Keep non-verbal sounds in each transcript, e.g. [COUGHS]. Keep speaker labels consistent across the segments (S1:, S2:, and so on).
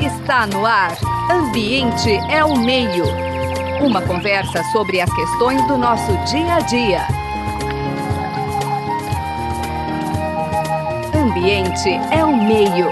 S1: Está no ar. Ambiente é o meio. Uma conversa sobre as questões do nosso dia a dia. Ambiente é o meio.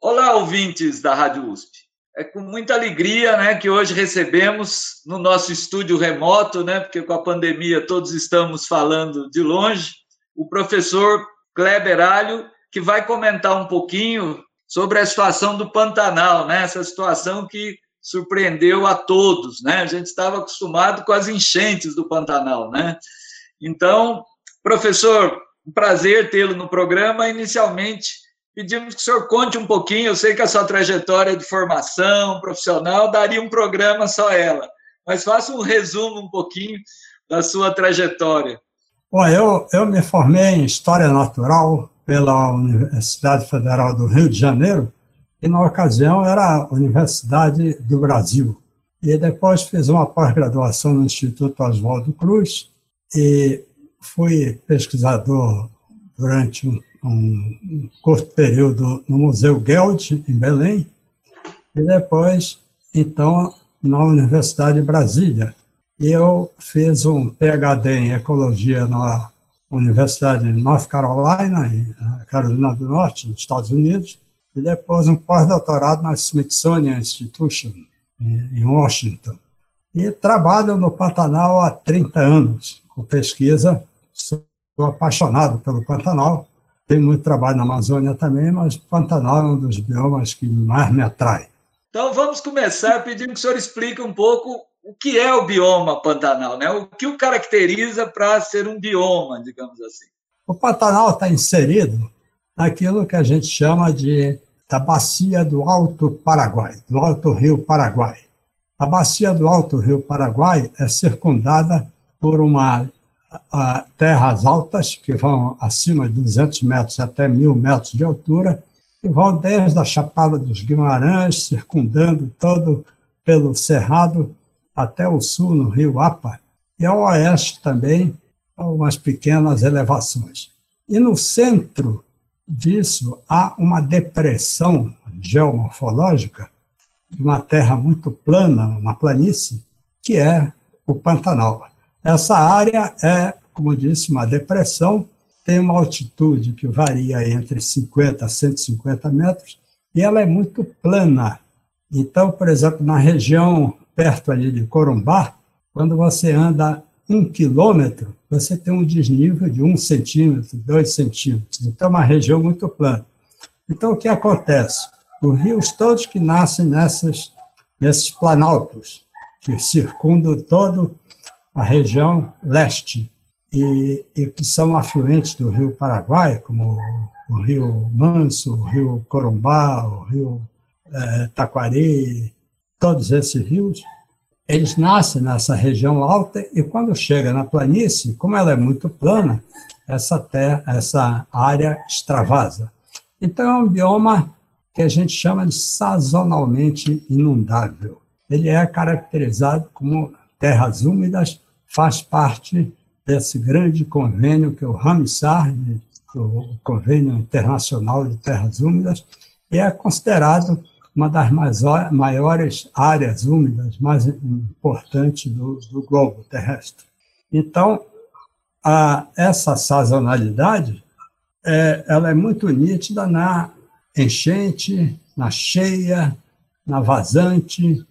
S2: Olá, ouvintes da Rádio USP. É com muita alegria né, que hoje recebemos no nosso estúdio remoto, né, porque com a pandemia todos estamos falando de longe, o professor Kleber Alho, que vai comentar um pouquinho sobre a situação do Pantanal, né? essa situação que surpreendeu a todos. Né? A gente estava acostumado com as enchentes do Pantanal. Né? Então, professor, um prazer tê-lo no programa. Inicialmente, pedimos que o senhor conte um pouquinho. Eu sei que a sua trajetória de formação profissional daria um programa só ela, mas faça um resumo um pouquinho da sua trajetória.
S3: Bom, eu, eu me formei em História Natural pela Universidade Federal do Rio de Janeiro, e na ocasião era a Universidade do Brasil. E depois fiz uma pós-graduação no Instituto Oswaldo Cruz e fui pesquisador durante um, um curto período no Museu Geld, em Belém, e depois, então, na Universidade de Brasília. E eu fiz um PhD em Ecologia na Universidade de North Carolina, Carolina do Norte, nos Estados Unidos, e depois um pós-doutorado na Smithsonian Institution, em Washington. E trabalho no Pantanal há 30 anos, com pesquisa. Sou apaixonado pelo Pantanal. Tenho muito trabalho na Amazônia também, mas o Pantanal é um dos biomas que mais me atrai.
S2: Então vamos começar pedindo que o senhor explique um pouco o que é o bioma Pantanal, né? O que o caracteriza para ser um bioma, digamos assim?
S3: O Pantanal está inserido naquilo que a gente chama de da bacia do Alto Paraguai, do Alto Rio Paraguai. A bacia do Alto Rio Paraguai é circundada por uma a, terras altas que vão acima de 200 metros até 1.000 metros de altura e vão desde a Chapada dos Guimarães, circundando todo pelo Cerrado até o sul, no rio Apa, e ao oeste também, umas pequenas elevações. E no centro disso há uma depressão geomorfológica, uma terra muito plana, uma planície, que é o Pantanal. Essa área é, como disse, uma depressão, tem uma altitude que varia entre 50 a 150 metros, e ela é muito plana. Então, por exemplo, na região perto ali de Corumbá, quando você anda um quilômetro, você tem um desnível de um centímetro, dois centímetros. Então, é uma região muito plana. Então, o que acontece? Os rios todos que nascem nessas, nesses planaltos, que circundam toda a região leste, e, e, que são afluentes do rio Paraguai, como o rio Manso, o rio Corumbá, o rio é, Taquari, todos esses rios, eles nascem nessa região alta e quando chega na planície, como ela é muito plana, essa terra, essa área extravasa. Então é um bioma que a gente chama de sazonalmente inundável. Ele é caracterizado como terras úmidas, faz parte desse grande convênio que é o Ramsar, o Convênio Internacional de Terras Úmidas, e é considerado uma das maiores áreas úmidas mais importantes do, do globo terrestre. Então, a, essa sazonalidade é, ela é muito nítida na enchente, na cheia, na vazante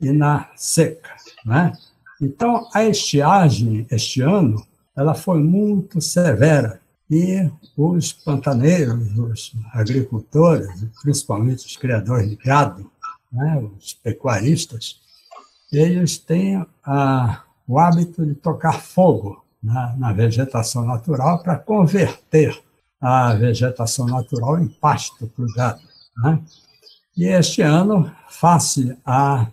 S3: e na seca. Né? Então, a estiagem este ano ela foi muito severa e os pantaneiros, os agricultores, principalmente os criadores de gado, né, os pecuaristas, eles têm o hábito de tocar fogo na, na vegetação natural para converter a vegetação natural em pasto para o gado. Né? E este ano, face à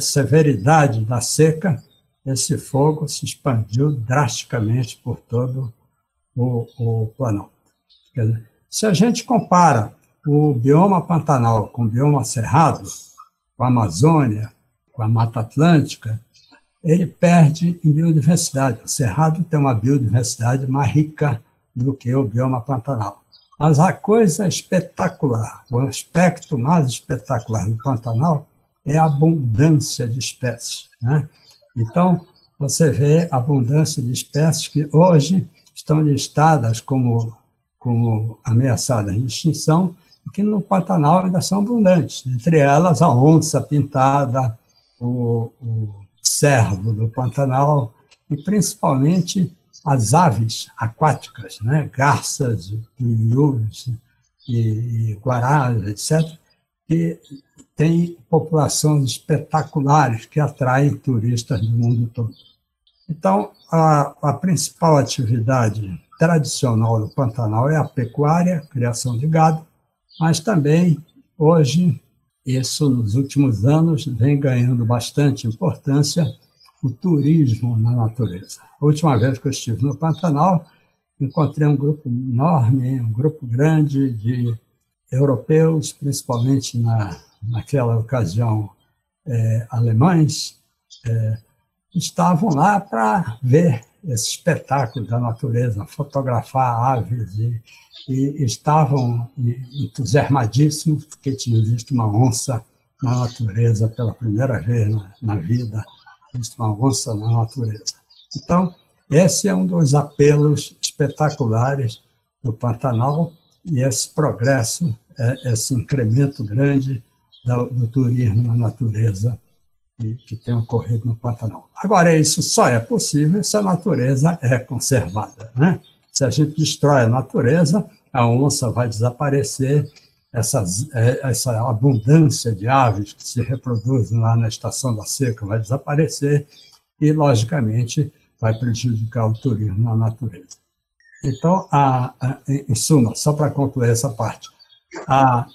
S3: severidade da seca, esse fogo se expandiu drasticamente por todo o, o Planalto. Dizer, se a gente compara o bioma Pantanal com o bioma Cerrado, com a Amazônia, com a Mata Atlântica, ele perde em biodiversidade. O Cerrado tem uma biodiversidade mais rica do que o bioma Pantanal. Mas a coisa espetacular, o aspecto mais espetacular do Pantanal é a abundância de espécies. Né? Então, você vê a abundância de espécies que hoje estão listadas como, como ameaçadas de extinção, que no Pantanal ainda são abundantes. Entre elas, a onça pintada, o, o cervo do Pantanal, e principalmente as aves aquáticas, né? garças, iús e, e guarás, etc., que têm populações espetaculares que atraem turistas do mundo todo. Então, a, a principal atividade tradicional do Pantanal é a pecuária, criação de gado, mas também, hoje, isso nos últimos anos vem ganhando bastante importância, o turismo na natureza. A última vez que eu estive no Pantanal, encontrei um grupo enorme, um grupo grande de europeus, principalmente na, naquela ocasião é, alemães, é, estavam lá para ver esse espetáculo da natureza, fotografar aves e, e estavam entusiasmadíssimos porque tinham visto uma onça na natureza pela primeira vez na, na vida, visto uma onça na natureza. Então, esse é um dos apelos espetaculares do Pantanal e esse progresso, é, esse incremento grande do, do turismo na natureza que, que tem ocorrido no Pantanal. Agora, isso só é possível se a natureza é conservada. Né? Se a gente destrói a natureza, a onça vai desaparecer, essas, é, essa abundância de aves que se reproduzem lá na estação da seca vai desaparecer e, logicamente, vai prejudicar o turismo na natureza. Então, a, a, em suma, só para concluir essa parte, a,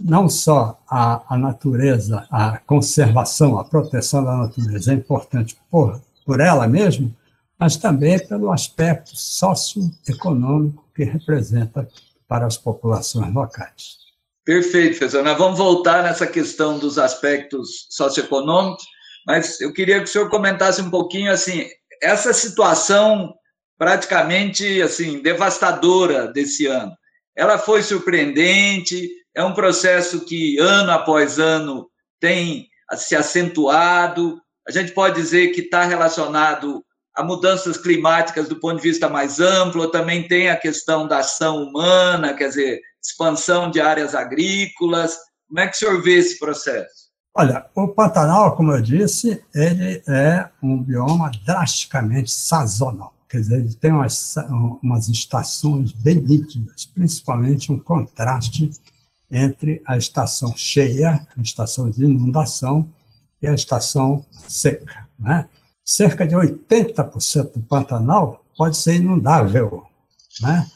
S3: não só a, a natureza, a conservação, a proteção da natureza é importante por, por ela mesma, mas também pelo aspecto socioeconômico que representa para as populações locais.
S2: Perfeito, professor. Nós vamos voltar nessa questão dos aspectos socioeconômicos, mas eu queria que o senhor comentasse um pouquinho assim essa situação praticamente assim devastadora desse ano. Ela foi surpreendente, é um processo que ano após ano tem se acentuado. A gente pode dizer que está relacionado a mudanças climáticas do ponto de vista mais amplo, também tem a questão da ação humana, quer dizer, expansão de áreas agrícolas. Como é que o senhor vê esse processo?
S3: Olha, o Pantanal, como eu disse, ele é um bioma drasticamente sazonal. Quer dizer, ele tem umas, umas estações bem nítidas, principalmente um contraste entre a estação cheia, a estação de inundação, e a estação seca. Né? Cerca de 80% do Pantanal pode ser inundável. Né?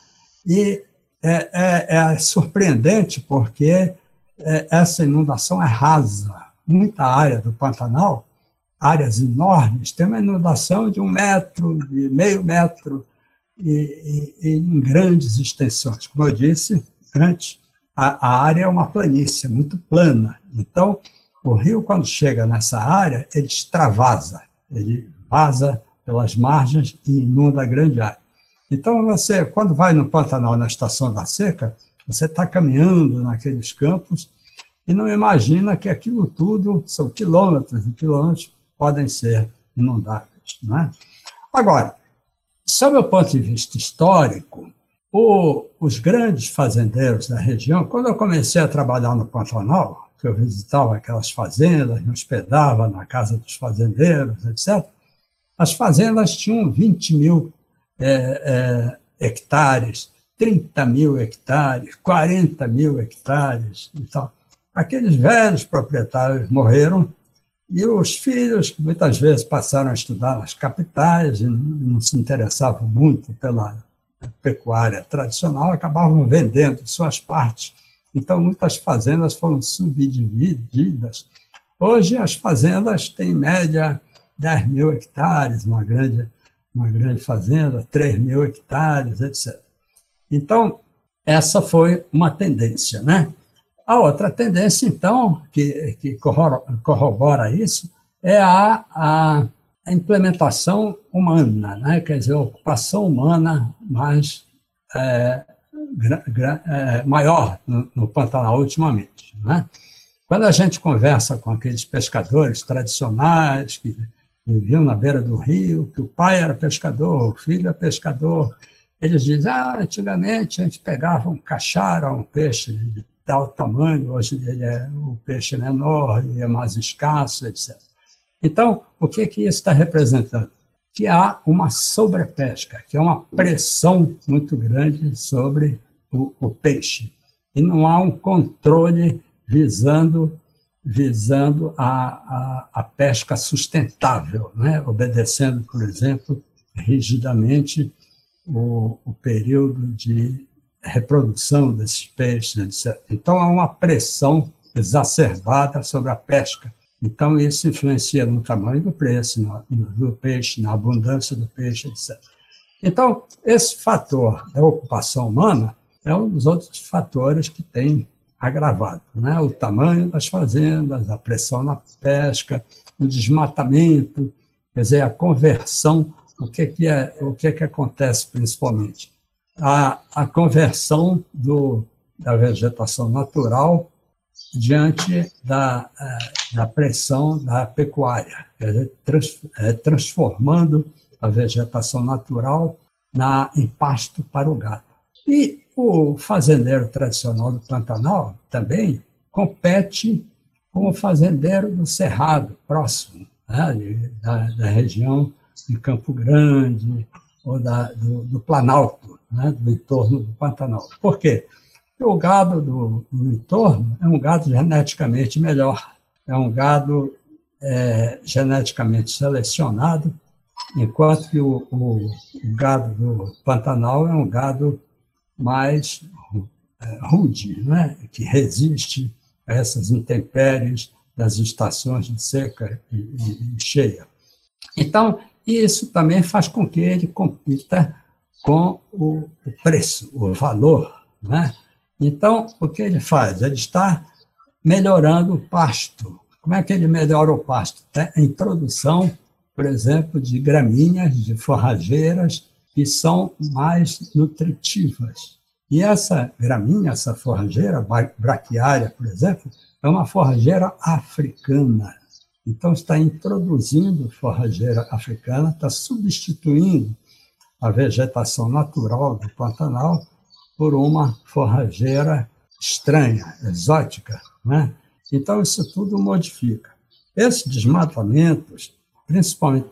S3: E é, é, é surpreendente porque é, essa inundação é rasa. Muita área do Pantanal, áreas enormes, tem uma inundação de um metro, de meio metro, e, e, e em grandes extensões. Como eu disse antes, a, a área é uma planície, muito plana. Então, o rio, quando chega nessa área, ele extravasa, ele vaza pelas margens e inunda a grande área. Então, você, quando vai no Pantanal, na estação da seca, você está caminhando naqueles campos e não imagina que aquilo tudo são quilômetros e quilômetros podem ser inundáveis. Né? Agora, sob o ponto de vista histórico, o, os grandes fazendeiros da região, quando eu comecei a trabalhar no Pantanal, que eu visitava aquelas fazendas, me hospedava na casa dos fazendeiros, etc., as fazendas tinham 20 mil é, é, hectares, 30 mil hectares, 40 mil hectares e tal. Aqueles velhos proprietários morreram e os filhos, muitas vezes passaram a estudar nas capitais e não se interessavam muito pela pecuária tradicional acabavam vendendo suas partes. Então, muitas fazendas foram subdivididas. Hoje, as fazendas têm, em média, 10 mil hectares, uma grande, uma grande fazenda, 3 mil hectares, etc. Então, essa foi uma tendência. Né? A outra tendência, então, que, que corrobora isso, é a, a a implementação humana, né? quer dizer, a ocupação humana mais é, é, maior no, no Pantanal ultimamente. Né? Quando a gente conversa com aqueles pescadores tradicionais que viviam na beira do rio, que o pai era pescador, o filho era pescador, eles dizem, ah, antigamente a gente pegava um cachara, um peixe de tal tamanho, hoje ele é o peixe menor e é mais escasso, etc. Então, o que, que isso está representando? Que há uma sobrepesca, que é uma pressão muito grande sobre o, o peixe. E não há um controle visando visando a, a, a, pesca sustentável, né? obedecendo, por exemplo, rigidamente o, o período de reprodução desses peixes, etc. Então, há uma pressão exacerbada sobre a pesca. Então, isso influencia no tamanho do preço no, do peixe, na abundância do peixe, etc. Então, esse fator da ocupação humana é um dos outros fatores que tem agravado. Né? O tamanho das fazendas, a pressão na pesca, o desmatamento, quer dizer, a conversão, o que, que, é, o que, que acontece principalmente? A, a conversão do, da vegetação natural diante da, é, da pressão da pecuária, é, transformando a vegetação natural na, em pasto para o gado. E o fazendeiro tradicional do Pantanal também compete com o fazendeiro do Cerrado, próximo, né, da, da, região de Campo Grande ou da, do, do Planalto, né, do entorno do Pantanal. Por quê? Porque o gado do, do entorno é um gado geneticamente melhor, é um gado é, geneticamente selecionado, enquanto que o, o, gado do Pantanal é um gado mais é, rude, né? que resiste a essas intempéries das estações de seca e, e, e cheia. Então, isso também faz com que ele compita com o preço, o valor. Né? Então, o que ele faz? Ele está melhorando o pasto. Como é que ele melhora o pasto? A introdução, por exemplo, de gramíneas, de forrageiras, que são mais nutritivas. E essa gramínea, essa forrageira braquiária, por exemplo, é uma forrageira africana. Então, está introduzindo forrageira africana, está substituindo a vegetação natural do Pantanal por uma forrageira estranha, exótica. Né? Então, isso tudo modifica. Esses desmatamentos principalmente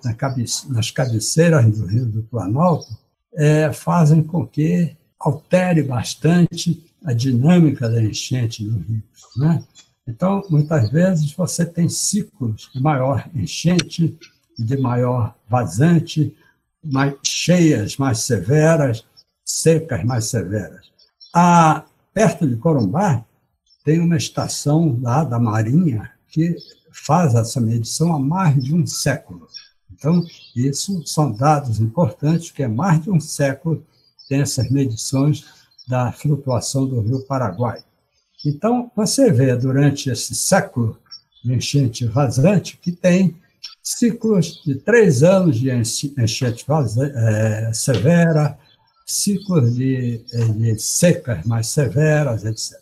S3: nas cabeceiras do Rio do Planalto, é, fazem com que altere bastante a dinâmica da enchente no rio. Né? Então, muitas vezes, você tem ciclos de maior enchente, de maior vazante, mais cheias mais severas, secas mais severas. A, perto de Corumbá, tem uma estação lá da Marinha que faz essa medição há mais de um século. Então, isso são dados importantes, que é mais de um século tem essas medições da flutuação do rio Paraguai. Então, você vê durante esse século de enchente vazante que tem ciclos de três anos de enchente vazante, é, severa, ciclos de, de secas mais severas, etc.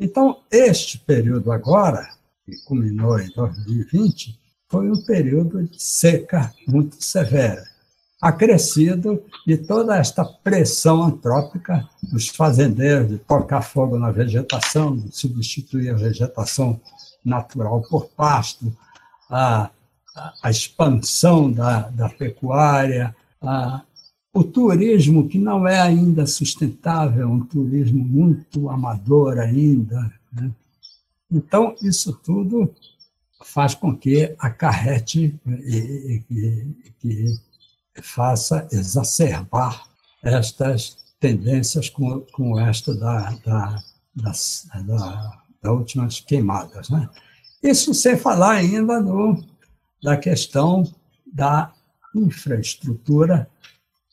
S3: Então, este período agora, que culminou em 2020, foi um período de seca muito severa, acrescido de toda esta pressão antrópica dos fazendeiros de tocar fogo na vegetação, de substituir a vegetação natural por pasto, a, a, expansão da, da pecuária, a, o turismo que não é ainda sustentável, um turismo muito amador ainda, né? Então, isso tudo faz com que acarrete e, e, que faça exacerbar estas tendências como, como esta da, da, das, da, das últimas queimadas. Né? Isso sem falar ainda no, da questão da infraestrutura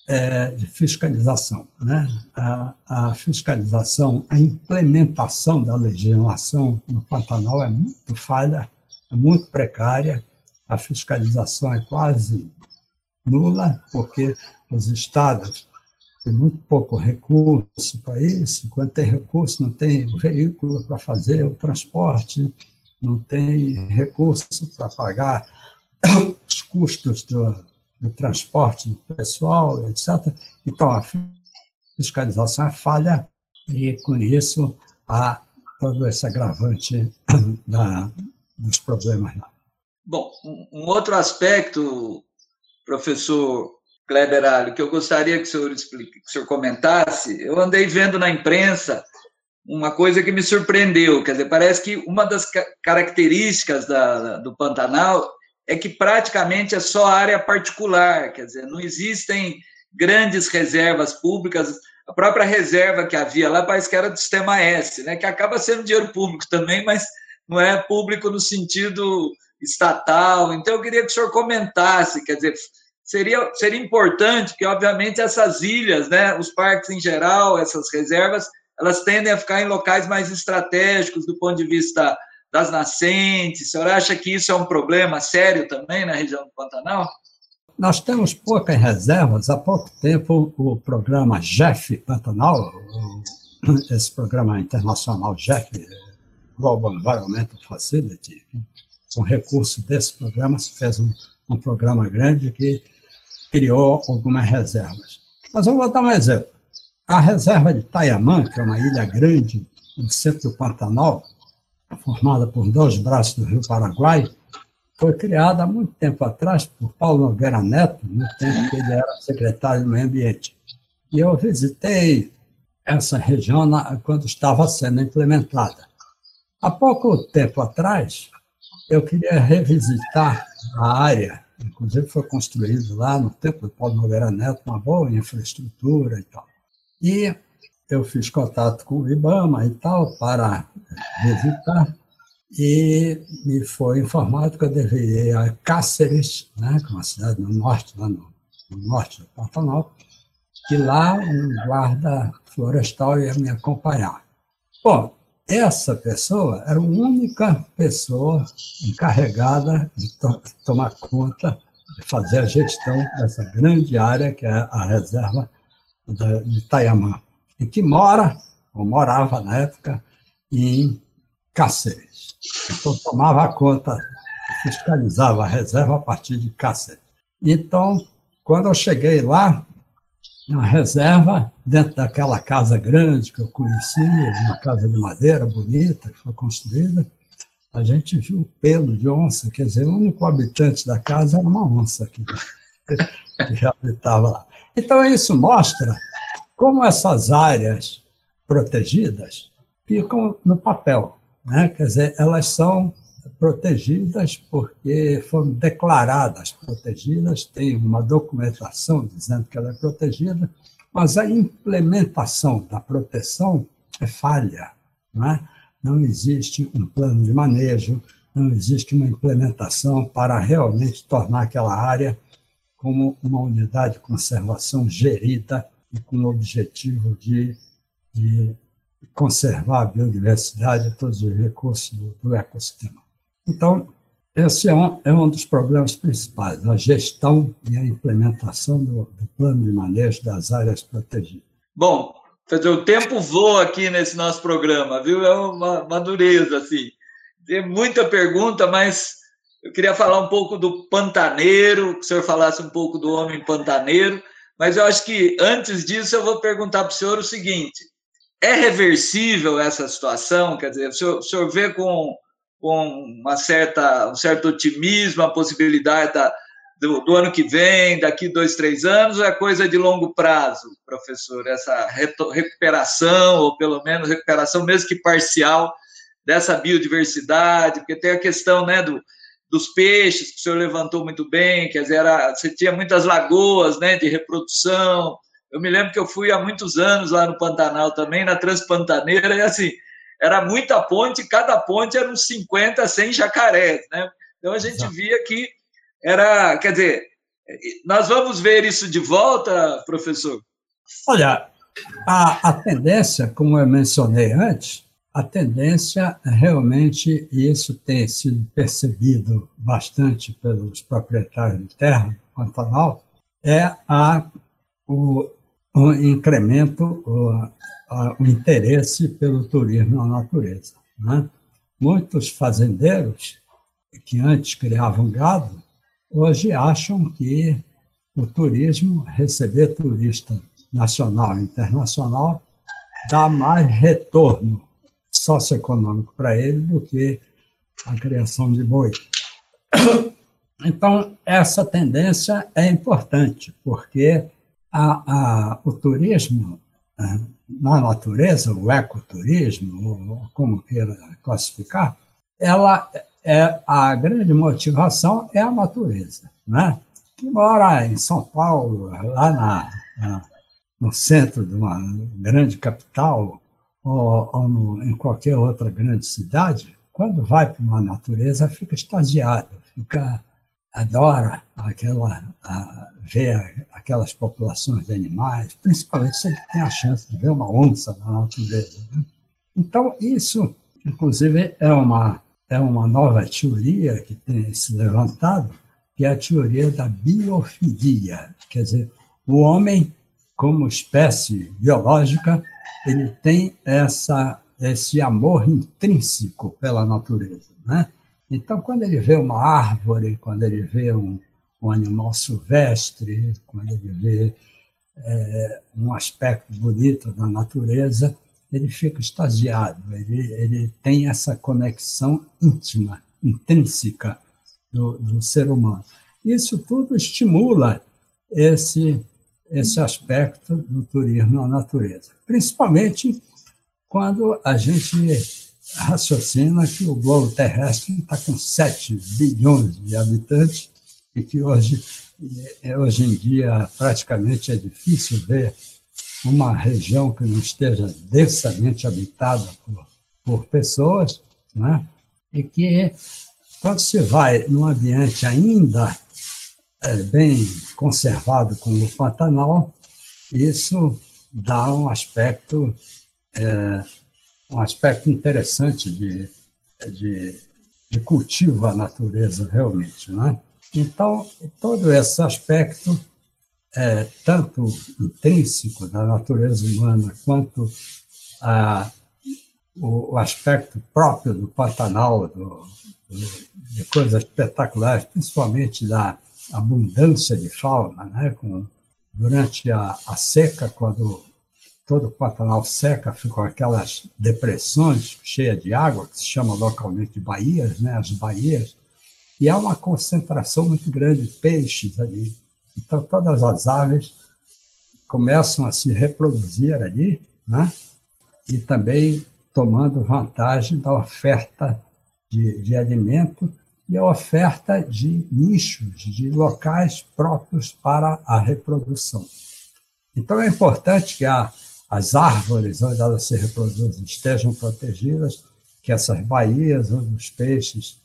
S3: é, de fiscalização. Né? A, a, fiscalização, a implementação da legislação no Pantanal é muito falha, é muito precária, a fiscalização é quase nula, porque os estados tem muito pouco recurso para isso. Quando tem recurso, não tem veículo para fazer o transporte, não tem recurso para pagar os custos do, do transporte do pessoal, etc. Então, a fiscalização é falha e, com isso, há todo esse agravante [COUGHS] da, dos problemas.
S2: Bom, um outro aspecto, professor Kleber Alho, que eu gostaria que o senhor explique, que o senhor comentasse. Eu andei vendo na imprensa uma coisa que me surpreendeu, quer dizer, parece que uma das características da, do Pantanal é que praticamente é só área particular, quer dizer, não existem grandes reservas públicas. A própria reserva que havia lá parece que era do Sistema S, né, que acaba sendo dinheiro público também, mas não é público no sentido estatal. Então, eu queria que o senhor comentasse, quer dizer, seria, seria importante que, obviamente, essas ilhas, né, os parques em geral, essas reservas, elas tendem a ficar em locais mais estratégicos do ponto de vista das nascentes. O senhor acha que isso é um problema sério também na região do Pantanal?
S3: Nós temos poucas reservas. Há pouco tempo, o programa GEF Pantanal, esse programa internacional GEF, Global Environmental Facility, com recurso desse programa, se fez um, um programa grande que criou algumas reservas. Mas eu vou dar um exemplo. A reserva de Tayamã, que é uma ilha grande no centro do Pantanal, formada por dois braços do rio Paraguai, foi criada há muito tempo atrás por Paulo Nogueira Neto, no tempo que ele era secretário do Meio Ambiente. E eu visitei essa região quando estava sendo implementada. Há pouco tempo atrás, eu queria revisitar a área Inclusive foi construído lá no tempo do Paulo Nogueira Neto uma boa infraestrutura e tal. E eu fiz contato com o IBAMA e tal para visitar e me foi informado que eu deveria ir a Cáceres, né, que é uma cidade no norte, lá no, no norte do Pantanal, que lá um guarda florestal ia me acompanhar. Bom, essa pessoa era a única pessoa encarregada de to tomar conta, de fazer a gestão dessa grande área que é a reserva de Itaiamã, e que mora, ou morava na época, em Cáceres. Então, tomava conta, fiscalizava a reserva a partir de Cáceres. Então, quando eu cheguei lá, uma reserva dentro daquela casa grande que eu conheci, uma casa de madeira bonita que foi construída. A gente viu pelo de onça, quer dizer, o único habitante da casa era uma onça [LAUGHS] que, que habitava lá. Então, isso mostra como essas áreas protegidas ficam no papel. Né? Quer dizer, elas são protegidas porque foram declaradas protegidas, tem uma documentação dizendo que ela é protegida, mas a implementação da proteção é falha. Não, é? não existe um plano de manejo, não existe uma implementação para realmente tornar aquela área como uma unidade de conservação gerida e com o objetivo de, de conservar a biodiversidade e todos os recursos do, do ecossistema. Então, esse é um, é um dos problemas principais, a gestão e a implementação do, do plano de manejo das áreas protegidas.
S2: Bom, o tempo voa aqui nesse nosso programa, viu? É uma, uma dureza, assim. Tem muita pergunta, mas eu queria falar um pouco do pantaneiro, que o senhor falasse um pouco do homem pantaneiro, mas eu acho que antes disso eu vou perguntar para o senhor o seguinte: é reversível essa situação? Quer dizer, o senhor, o senhor vê com com uma certa, um certo otimismo a possibilidade da, do, do, ano que vem, daqui dois, três anos, ou é coisa de longo prazo, professor? Essa recuperação, ou pelo menos recuperação, mesmo que parcial, dessa biodiversidade, porque tem a questão né, do, dos peixes, que o senhor levantou muito bem, quer dizer, era, você tinha muitas lagoas né, de reprodução. Eu me lembro que eu fui há muitos anos lá no Pantanal também, na Transpantaneira, e assim, era muita ponte, cada ponte era uns 50, 100 jacarés, né? Então a gente via que era, quer dizer, nós vamos ver isso de volta, professor?
S3: Olha, a, a tendência, como eu mencionei antes, a tendência é realmente, e isso tem sido percebido bastante pelos proprietários de terra, Pantanal, é a, o um incremento, o, o interesse pelo turismo na natureza. Né? Muitos fazendeiros que antes criavam gado, hoje acham que o turismo, receber turista nacional e internacional, dá mais retorno socioeconômico para ele do que a criação de boi. [COUGHS] Então, essa tendência é importante, porque a, a, o turismo é, na natureza, o ecoturismo, ou como queira classificar, ela é a grande motivação é a natureza, né? Que mora em São Paulo, lá na, na no centro de uma grande capital ou, ou em qualquer outra grande cidade, quando vai para uma natureza fica extasiado, fica adora aquela a, ver aquelas populações de animais, principalmente se ele tem a chance de ver uma onça na natureza. Né? Então isso, inclusive, é uma é uma nova teoria que tem se levantado, que é a teoria da biofilia, quer dizer, o homem como espécie biológica, ele tem essa, esse amor intrínseco pela natureza. Né? Então, quando ele vê uma árvore, quando ele vê um, um animal silvestre, quando ele vê é, um aspecto bonito da natureza, ele fica extasiado, ele, ele tem essa conexão íntima, intrínseca do, do ser humano. Isso tudo estimula esse esse aspecto do turismo na natureza, principalmente quando a gente raciocina que o globo terrestre está com 7 bilhões de habitantes e que hoje, eh, hoje em dia praticamente é difícil ver uma região que não esteja densamente habitada por, por pessoas, né? e que quando se vai num ambiente ainda é, bem conservado como o Pantanal, isso dá um aspecto é, um aspecto interessante de, de, de, cultivo à natureza realmente, né? Então todo esse aspecto é, tanto intrínseco da natureza humana quanto a, o, o aspecto próprio do Pantanal, do, de coisas espetaculares, principalmente da abundância de fauna, né? Com, durante a, a seca, quando todo o Pantanal seca, ficam aquelas depressões cheias de água, que se chama localmente de baías, né? as baías, e há uma concentração muito grande de peixes ali. Então, todas as aves começam a se reproduzir ali, né? e também tomando vantagem da oferta de, de alimento e a oferta de nichos, de locais próprios para a reprodução. Então, é importante que a, as árvores onde elas se reproduzem estejam protegidas, que essas baías onde os peixes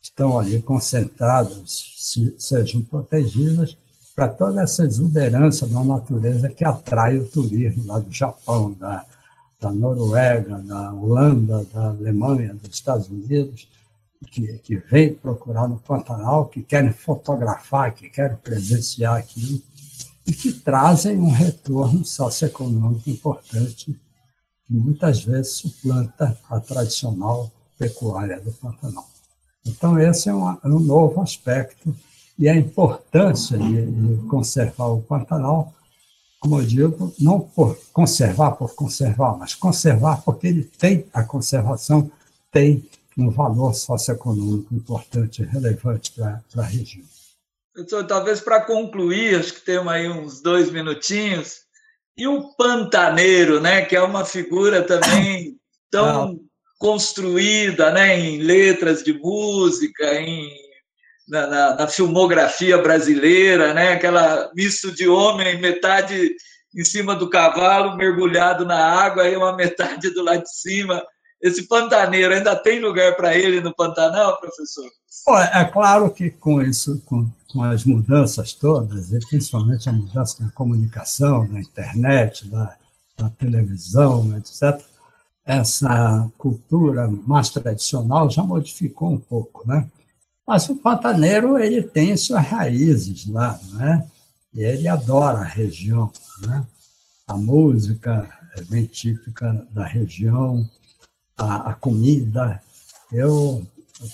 S3: estão ali concentrados se, sejam protegidas, para toda essa exuberância da natureza que atrai o turismo lá do Japão, da, da Noruega, da Holanda, da Alemanha, dos Estados Unidos, que, que vêm procurar no Pantanal, que querem fotografar, que querem presenciar aquilo, e que trazem um retorno socioeconômico importante, que muitas vezes suplanta a tradicional pecuária do Pantanal. Então, esse é um, é um novo aspecto, e a importância de, de conservar o Pantanal, como eu digo, não por conservar por conservar, mas conservar porque ele tem a conservação, tem um valor socioeconômico importante e relevante para a região.
S2: Doutor, talvez para concluir, acho que temos aí uns dois minutinhos, e o pantaneiro, né, que é uma figura também [COUGHS] tão ah. construída né, em letras de música, em, na, na, na, filmografia brasileira, né, aquela misto de homem, metade em cima do cavalo, mergulhado na água, e uma metade do lado de cima esse pantaneiro ainda tem lugar para ele no Pantanal, professor?
S3: É claro que com isso, com, com as mudanças todas, e principalmente a mudança na comunicação, na internet, na, na televisão, etc., essa cultura mais tradicional já modificou um pouco, né? Mas o pantaneiro ele tem suas raízes lá, né? E ele adora a região, né? a música é bem típica da região, a, a comida. Eu,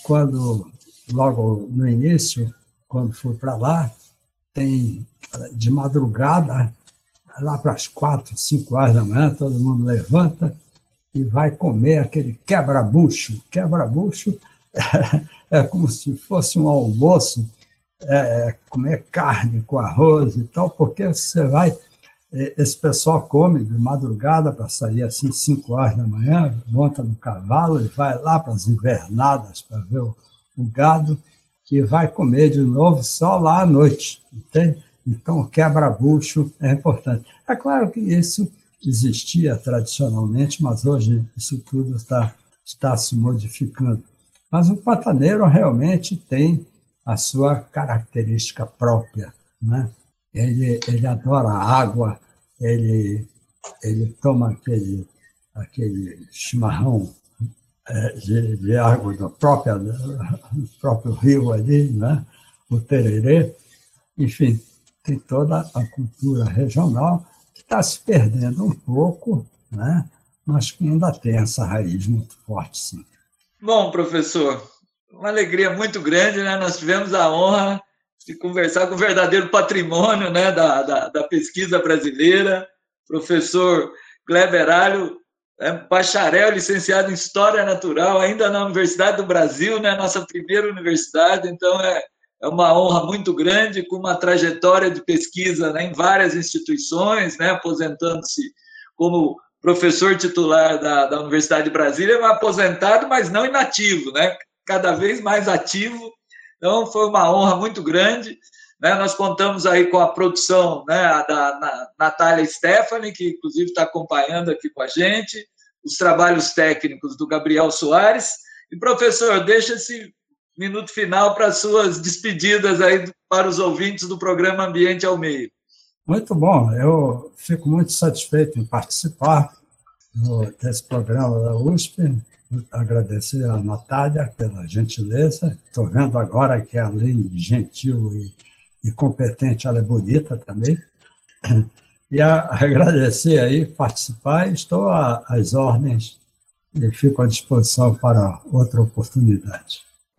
S3: quando, logo no início, quando fui para lá, tem de madrugada, lá para as quatro, cinco horas da manhã, todo mundo levanta e vai comer aquele quebra-bucho. Quebra-bucho é, [LAUGHS] é, como se fosse um almoço, é, comer carne com arroz e tal, porque você vai esse pessoal come de madrugada para sair assim, 5 horas da manhã, monta no cavalo e vai lá para as invernadas para ver o, o, gado, que vai comer de novo só lá à noite, entende? Então, quebra-bucho é importante. É claro que isso existia tradicionalmente, mas hoje isso tudo está, está se modificando. Mas o pataneiro realmente tem a sua característica própria, né? Ele, ele adora água, ele, ele toma aquele, aquele chimarrão é, de, de, água do próprio, do próprio rio ali, né? o tererê. Enfim, tem toda a cultura regional que está se perdendo um pouco, né? mas que ainda tem essa raiz muito forte, sim.
S2: Bom, professor, uma alegria muito grande, né? Nós tivemos a honra de conversar com o verdadeiro patrimônio né, da, da, da pesquisa brasileira, professor Kleber Alho, é bacharel, licenciado em História Natural, ainda na Universidade do Brasil, né, nossa primeira universidade, então é, é uma honra muito grande, com uma trajetória de pesquisa né, em várias instituições, né, aposentando-se como professor titular da, da Universidade de Brasília, aposentado, mas não inativo, né, cada vez mais ativo, então, foi uma honra muito grande. Né? Nós contamos aí com a produção né, da Natália Stephanie, que inclusive está acompanhando aqui com a gente, os trabalhos técnicos do Gabriel Soares. E, professor, deixa esse minuto final para suas despedidas aí para os ouvintes do programa Ambiente ao Meio.
S3: Muito bom, eu fico muito satisfeito em participar desse programa da USP agradecer a Natália pela gentileza. Estou vendo agora que, além de gentil e, e competente, ela é bonita também. E a, agradecer aí, participar. Estou às ordens e fico à disposição para outra oportunidade.